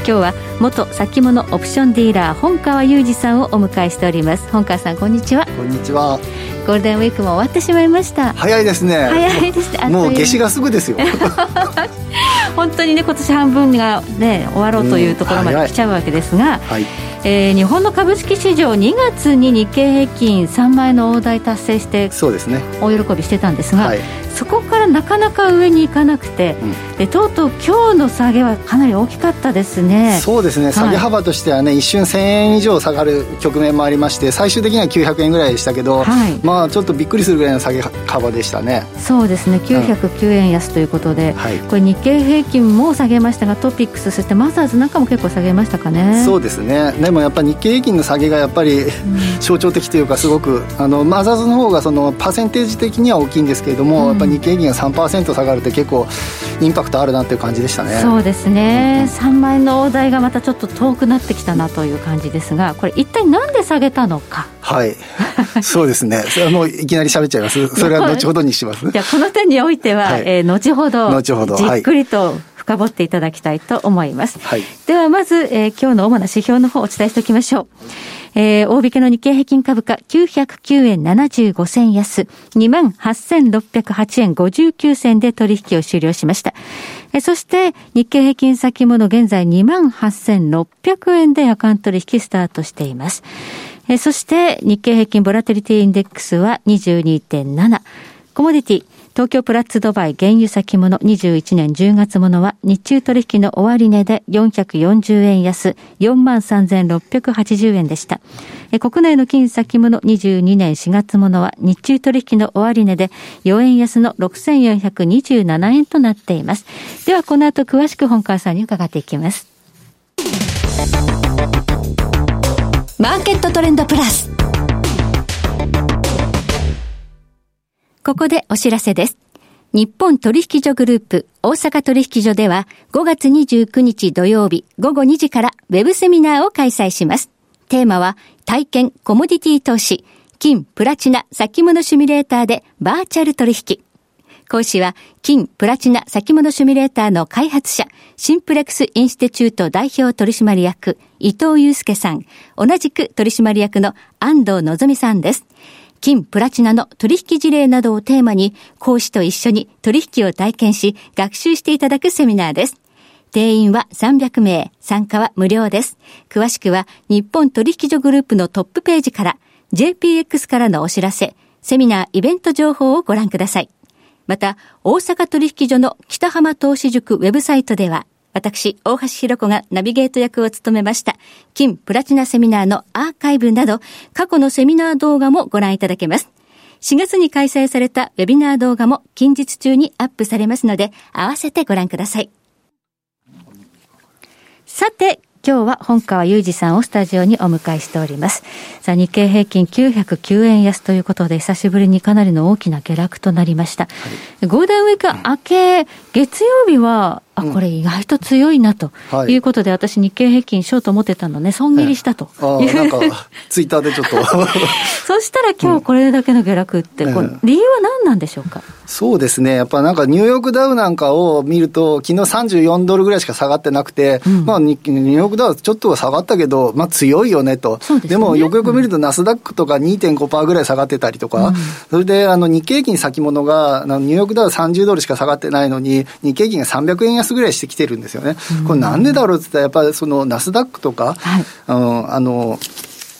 今日は元先物オプションディーラー本川裕二さんをお迎えしております。本川さんこんにちは。こんにちは。ゴールデンウィークも終わってしまいました。早いですね。早いです。ねもう夏至がすぐですよ。本当にね今年半分がね終わろうというところまで来ちゃうわけですが、はい、えー、日本の株式市場2月に日経平均3万円の大台達成してそうですね。大喜びしてたんですが、はい、そこからなかなか上に行かなくて、うん、でとうとう今日の下げはかなり大きかったですね。そうですね、下げ幅としてはね一瞬1000円以上下がる局面もありまして最終的には900円ぐらいでしたけど、はい、まあちょっとびっくりするぐらいの下げ幅でしたね。そうですね。909円安ということで、うんはい、これ日経平均も下げましたがトピックスそしてマザーズなんかも結構下げましたかね。そうですね。でもやっぱり日経平均の下げがやっぱり、象徴的というかすごくあのマザーズの方がそのパーセンテージ的には大きいんですけれども、うん、やっぱり日経平均が3%下がるって結構インパクトあるなっていう感じでしたね。そうですね、うん、3万円の大台がまたちょっと遠くなってきたなという感じですがこれ一体なんで下げたのか。はい。そうですね。それはもういきなり喋っちゃいます。それは後ほどにします。じゃあこの点においては、はい、えー、後ほど後ほどじっくりと、深掘っていただきたいと思います。はい、ではまず、えー、今日の主な指標の方をお伝えしておきましょう。えー、大引けの日経平均株価909円75銭安、28,608円59銭で取引を終了しました。えー、そして日経平均先物現在28,600円で夜間取引スタートしています。えー、そして日経平均ボラテリティインデックスは22.7。コモディティ東京プラッツドバイ原油先物21年10月ものは日中取引の終値で440円安43,680円でした。国内の金先物22年4月ものは日中取引の終値で4円安の6427円となっています。ではこの後詳しく本川さんに伺っていきます。マーケットトレンドプラス。ここでお知らせです。日本取引所グループ大阪取引所では5月29日土曜日午後2時からウェブセミナーを開催します。テーマは体験コモディティ投資金プラチナ先物シミュレーターでバーチャル取引。講師は金プラチナ先物シミュレーターの開発者シンプレックスインスティチュート代表取締役伊藤祐介さん同じく取締役の安藤のぞみさんです。金、プラチナの取引事例などをテーマに、講師と一緒に取引を体験し、学習していただくセミナーです。定員は300名、参加は無料です。詳しくは、日本取引所グループのトップページから、JPX からのお知らせ、セミナー、イベント情報をご覧ください。また、大阪取引所の北浜投資塾ウェブサイトでは、私、大橋弘子がナビゲート役を務めました、金プラチナセミナーのアーカイブなど、過去のセミナー動画もご覧いただけます。4月に開催されたウェビナー動画も近日中にアップされますので、合わせてご覧ください。さて、今日は本川裕二さんをスタジオにお迎えしております。さあ、日経平均909円安ということで、久しぶりにかなりの大きな下落となりました。はい、ゴールデンウィーク明け、月曜日はあ、これ意外と強いなとい。うことで、私日経平均ショート持ってたのね、損切りしたと。いう。なんか、ツイッターでちょっと。そしたら今日これだけの下落って、理由は何なんでしょうか？そうですね。やっぱなんかニューヨークダウなんかを見ると、昨日34ドルぐらいしか下がってなくて、うん、まあニューヨークダウちょっとは下がったけど、まあ強いよねと。でもよくよく見るとナスダックとか2.5%ぐらい下がってたりとか、うん、それであの日経平均先物が、ニューヨークダウ30ドルしか下がってないのに、日経平均が300円安ぐらいしてきてるんですよね。これなんでだろうって言ったら、やっぱりそのナスダックとか、はい、あの、あの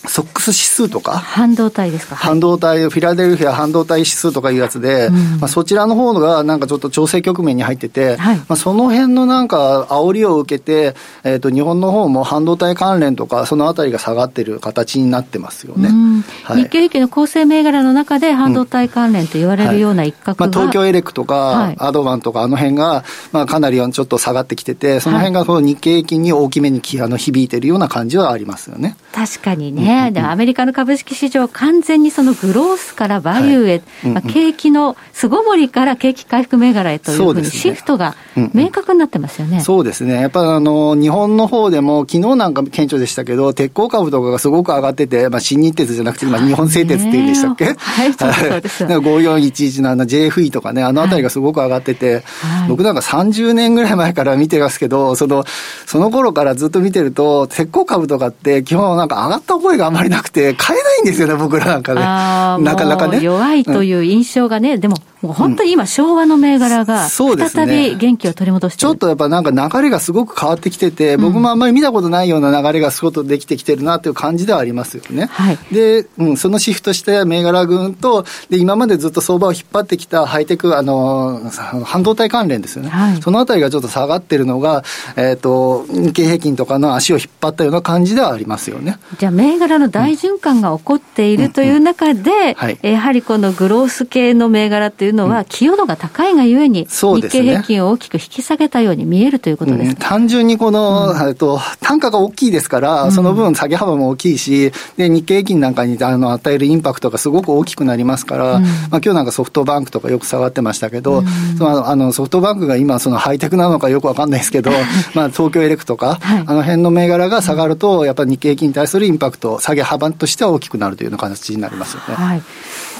ソックス指数とか、半導体ですか、半導体、フィラデルフィア半導体指数とかいうやつで、うん、まあ、そちらの方がなんかちょっと調整局面に入ってて、はい、まあ、その辺のなんか煽りを受けて、えー、と日本の方も半導体関連とか、そのあたりが下がってる形になってますよね、はい、日経平均の構成銘柄の中で、半導体関連と言われるような一角が、うん。はい、まあ、東京エレクとか、アドバンとか、あの辺が、まあ、かなりちょっと下がってきてて、その辺がその日経平均に大きめにあの響いてるような感じはありますよね。確かにね、ね。で、アメリカの株式市場、完全にそのグロースからバリューへ、はい、まあ、景気の巣ごもりから景気回復銘柄へというふうにシフトが明確になってますよね。そうですね。やっぱあの、日本の方でも、昨日なんか顕著でしたけど、鉄鋼株とかがすごく上がってて、まあ、新日鉄じゃなくて、今、日本製鉄っていうんでしたっけ？はい、そうです。5411のあの JFE とかね、あのあたりがすごく上がってて、はい、僕なんか30年ぐらい前から見てますけど、その、その頃からずっと見てると、鉄鋼株とかって基本なんか上がった覚えがあまりなくて、買えないんですよね、僕らなんかね。なかなかね。弱いという印象がね、うん、でも、もう本当に今、昭和の銘柄が、再び元気を取り戻して、ね、ちょっとやっぱなんか流れがすごく変わってきてて、僕もあんまり見たことないような流れがすごくできてきてるなという感じではありますよね。はい、で、うん、そのシフトして銘柄群と、で、今までずっと相場を引っ張ってきたハイテク、あの、半導体関連ですよね。はい、そのあたりがちょっと下がってるのが、えっ、ー、と、日経平均とかの足を引っ張ったような感じではありますよね。じゃあ、銘柄の大循環が起こっているという中で、やはりこのグロース系の銘柄っていうのは、寄与度が高いがゆえに、日経平均を大きく引き下げたように見えるということです、ね、単純にこの、うん、と単価が大きいですから、その分下げ幅も大きいし、で日経平均なんかにあの与えるインパクトがすごく大きくなりますから、うん、まあ今日なんかソフトバンクとかよく下がってましたけど、うん、そのあのソフトバンクが今、そのハイテクなのかよくわかんないですけど、まあ東京エレクとか、はい、あの辺の銘柄が下がると、やっぱり日経平均に対するインパクト、下げ幅としては大きくなるというような形になりますよね。はい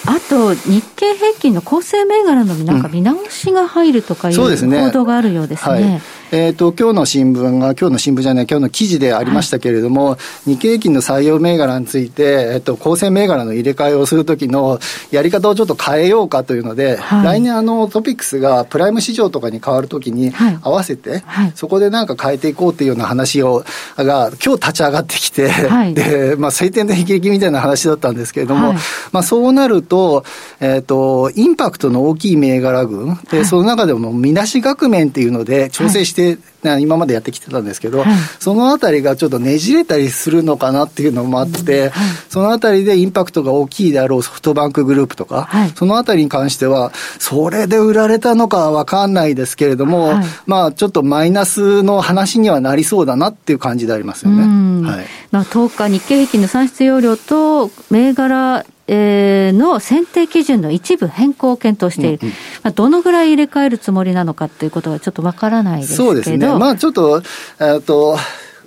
あと、日経平均の構成銘柄のなんか見直しが入るとかいう報道があるようですね。えっ、ー、と、今日の新聞が、今日の新聞じゃない、今日の記事でありましたけれども、はい、日経平均の採用銘柄について、えっ、ー、と、構成銘柄の入れ替えをするときのやり方をちょっと変えようかというので、はい、来年あの、トピックスがプライム市場とかに変わるときに合わせて、はい、そこでなんか変えていこうというような話を、が、今日立ち上がってきて、で、まあ、晴天で悲劇みたいな話だったんですけれども、まあ、そうなると、えっ、ー、と、インパクトの大きい銘柄群、で、その中でも見出し額面っていうので調整して、it 今までやってきてたんですけど、はい、そのあたりがちょっとねじれたりするのかなっていうのもあって、はい、そのあたりでインパクトが大きいであろうソフトバンクグループとか、はい、そのあたりに関しては、それで売られたのかはわかんないですけれども、まあちょっとマイナスの話にはなりそうだなっていう感じでありますよね。はい、まあ、10日、日経平均の産出容量と銘柄えー、の選定基準の一部変更を検討している、うんうん、まあ、どのぐらい入れ替えるつもりなのかということはちょっとわからないですけど。そうですね、まあ、ちょっと、えっと、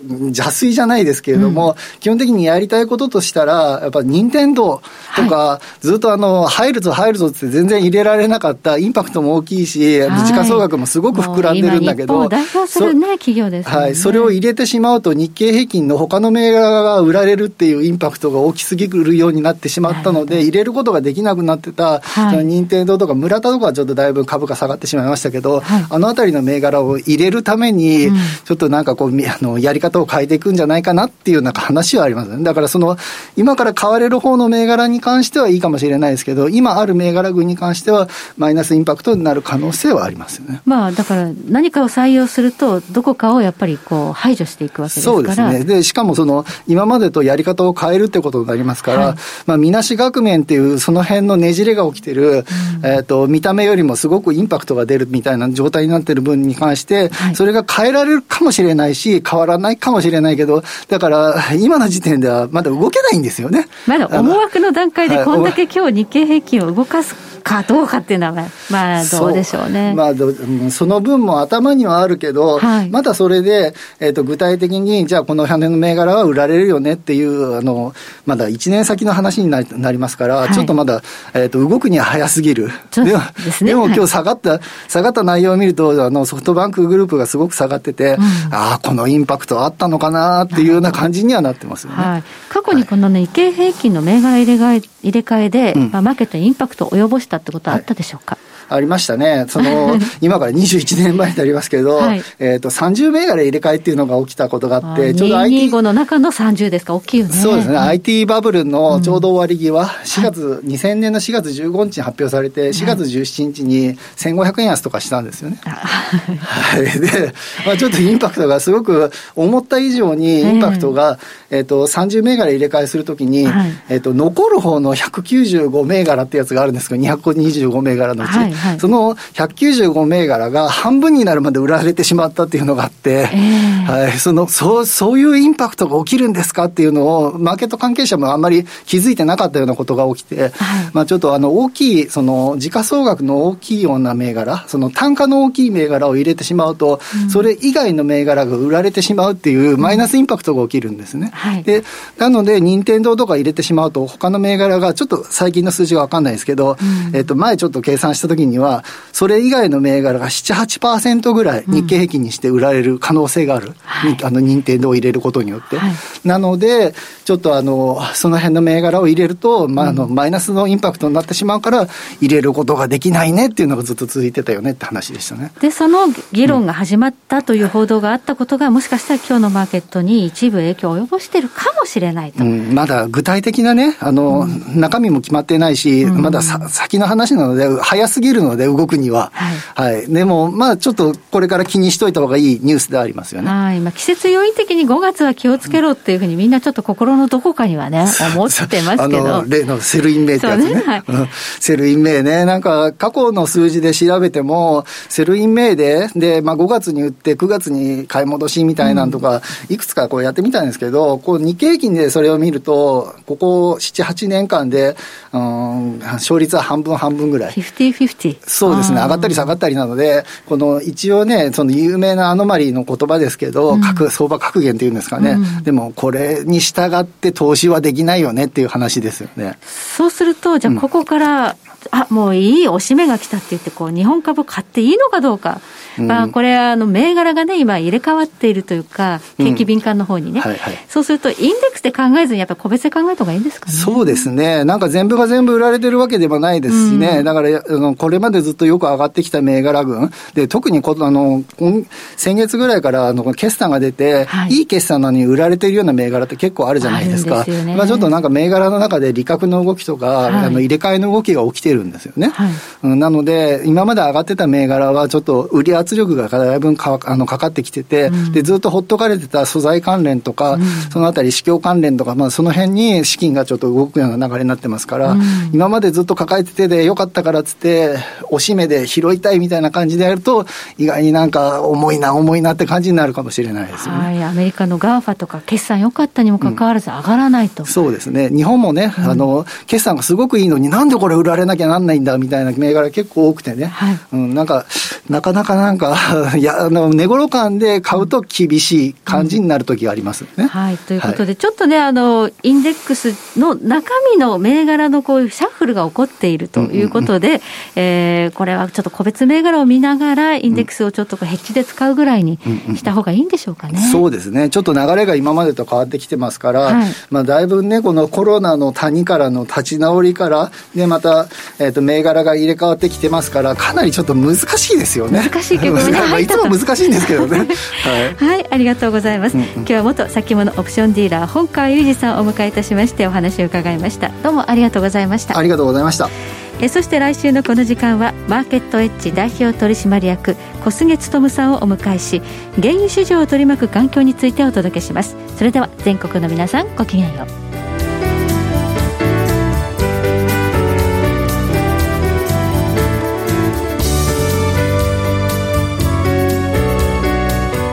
邪推じゃないですけれども、うん、基本的にやりたいこととしたら、やっぱ任天堂とか、はい、ずっとあの、入るぞ入るぞって全然入れられなかった、インパクトも大きいし、はい、時価総額もすごく膨らんでるんだけど、代表するね、企業です、ね、はい、それを入れてしまうと、日経平均の他の銘柄が売られるっていうインパクトが大きすぎるようになってしまったので、入れることができなくなってた、はい、任天堂とか村田とかはちょっとだいぶ株価下がってしまいましたけど、はい、あのあたりの銘柄を入れるために、ちょっとなんかこう、あのやり方を変えていくんじゃないかなっていうなんか話はありますね。だからその、今から買われる方の銘柄に関してはいいかもしれないですけど、今ある銘柄群に関しては、マイナスインパクトになる可能性はありますよね。まあ、だから何かを採用すると、どこかをやっぱりこう排除していくわけですからそうですね。で、しかもその、今までとやり方を変えるってことになりますから、はい、まあ、みなし額面っていう、その辺のねじれが起きてる、うん、えっ、と、見た目よりもすごくインパクトが出るみたいな状態になってる分に関して、はい、それが変えられるかもしれないし、変わらないかもしれないけど、だから、今の時点ではまだ動けないんですよね。まだ思惑の段階でこんだけ今日日経平均を動かすかどうかっていうのは、まあ、どうでしょうね。まあ、その分も頭にはあるけど、はい、まだそれで、えーと、具体的に、じゃあこの辺の銘柄は売られるよねっていう、あの、まだ1年先の話になりますから、はい、ちょっとまだ、えーと、動くには早すぎる。でも、でね、も今日下がった、下がった内容を見ると、あの、ソフトバンクグループがすごく下がってて、うん、ああ、このインパクトあったのかなっていうような感じにはなってますよね。はい、過去にこのね、日経平均の銘柄入れ替え、入れ替えで、うん、まあ、マーケットにインパクトを及ぼしたたってことはあったでしょうか、ありましたね。その、今から21年前になりますけど、はい、えっ、と、30銘柄入れ替えっていうのが起きたことがあって、ちょうど IT。225の中の30ですか、大きいよね。そうですね。IT バブルのちょうど終わり際、うん、4月、はい、2000年の4月15日に発表されて、4月17日に1500円安とかしたんですよね。はい。で、まあちょっとインパクトがすごく思った以上にインパクトが、えっ、と、30銘柄入れ替えするときに、はい、えっ、と、残る方の195銘柄ってやつがあるんですけど、225銘柄のうち、はいはい、その195銘柄が半分になるまで売られてしまったっていうのがあって、えー、はい、そのそうそういうインパクトが起きるんですかっていうのを、マーケット関係者もあんまり気づいてなかったようなことが起きて、はい、まあ、ちょっとあの大きい、その時価総額の大きいような銘柄、その単価の大きい銘柄を入れてしまうと、うん、それ以外の銘柄が売られてしまうっていうマイナスインパクトが起きるんですね。はい、でなので、任天堂とか入れてしまうと、他の銘柄がちょっと最近の数字が分かんないですけど、うん、えっと、前ちょっと計算したときには、それ以外の銘柄が7、8%ぐらい日経平均にして売られる可能性がある。はい、あの、任天堂を入れることによって。はい、なので、ちょっとあの、その辺の銘柄を入れると、まあ、あの、マイナスのインパクトになってしまうから、入れることができないねっていうのがずっと続いてたよねって話でしたね。で、その議論が始まったという報道があったことが、もしかしたら今日のマーケットに一部影響を及ぼしているかもしれないと。うん、まだ具体的なね、あの、うん、中身も決まってないし、まださ先の話なので、早すぎるので、動くには。はい。はい、でも、まあ、ちょっとこれから気にしといた方がいいニュースでありますよね。はい。まあ、季節要因的に5月は気をつけろっていうふうにみんなちょっと心のどこかにはね、思ってますけど。例の sell in May ってやつね。ねはい、 sell in May ね、なんか過去の数字で調べても、 sell in May で、で、まあ5月に売って9月に買い戻しみたいなんとか、いくつかこうやってみたんですけど、こう日経平均でそれを見ると、ここ7、8年間で、うん、勝率は半分半分ぐらい。50-50? そうですね。上がったり下がったりなので、この一応ね、その有名なアノマリーの言葉ですけど、うん、相場格言っていうんですかね。うん、でもこれに従って投資はできないよねっていう話ですよね。そうすると、じゃあここから、うん、あ、もういいおしめが来たって言って、こう、日本株買っていいのかどうか。まあ、これ、あの、銘柄がね、今入れ替わっているというか、景気敏感の方にね。はいはい、そうすると、インデックスで考えずに、やっぱり個別で考えた方がいいんですかね。そうですね。なんか全部が全部売られてるわけでもないですしね。だから、あの、これまでずっとよく上がってきた銘柄群。で、特にこ、あの、先月ぐらいから、あの、決算が出て、はい、いい決算なのに売られてるような銘柄って結構あるじゃないですか。すね、まあ、ちょっとなんか銘柄の中で利確の動きとか、はい、あの、入れ替えの動きが起きてるんですよね。はい、なので、今まで上がってた銘柄は、ちょっと売り圧力がだいぶかあのかかってきてて、うん、で、ずっとほっとかれてた素材関連とか、うん、そのあたり、市況関連とか、まあ、その辺に資金がちょっと動くような流れになってますから、うん、今までずっと抱えててで、よかったからっつって、押し目で拾いたいみたいな感じでやると、意外になんか重いな、重いなって感じになるかもしれないですよね。はい、アメリカの GAFA とか、決算良かったにもかかわらず、上がらないと、そうですね、日本もね、あの決算がすごくいいのに、なんでこれ売られなきゃなんないんだみたいな銘柄結構多くてね、はい、うん、なんか、なかなかなんか、いや、あの、値頃感で買うと厳しい感じになる時がありますね、うん、はい、ということで、はい、ちょっとね、あの、インデックスの中身の銘柄のこういうシャッフルが起こっているということで、うんうんうん、えー、これはちょっと個別銘柄を見ながら、インデックスをちょっとこうヘッジで使うぐらいにした方がいいんでしょうかね。うんうん、そうですね。ちょっと流れが今までと変わってきてますから、はい、まあ、だいぶね、このコロナの谷からの立ち直りから、で、また、えっ、ー、と、銘柄が入れ替わってきてますから、かなりちょっと難しいですよね。難しいけどね。まあ、いつも難しいんですけどね。はい、はい、ありがとうございます。うんうん、今日は元先物オプションディーラー、本川裕二さんをお迎えいたしまして、お話を伺いました。どうもありがとうございました。ありがとうございました。えそして来週のこの時間はマーケットエッジ代表取締役小菅勉さんをお迎えし原油市場を取り巻く環境についてお届けしますそれでは全国の皆さんごきげんよう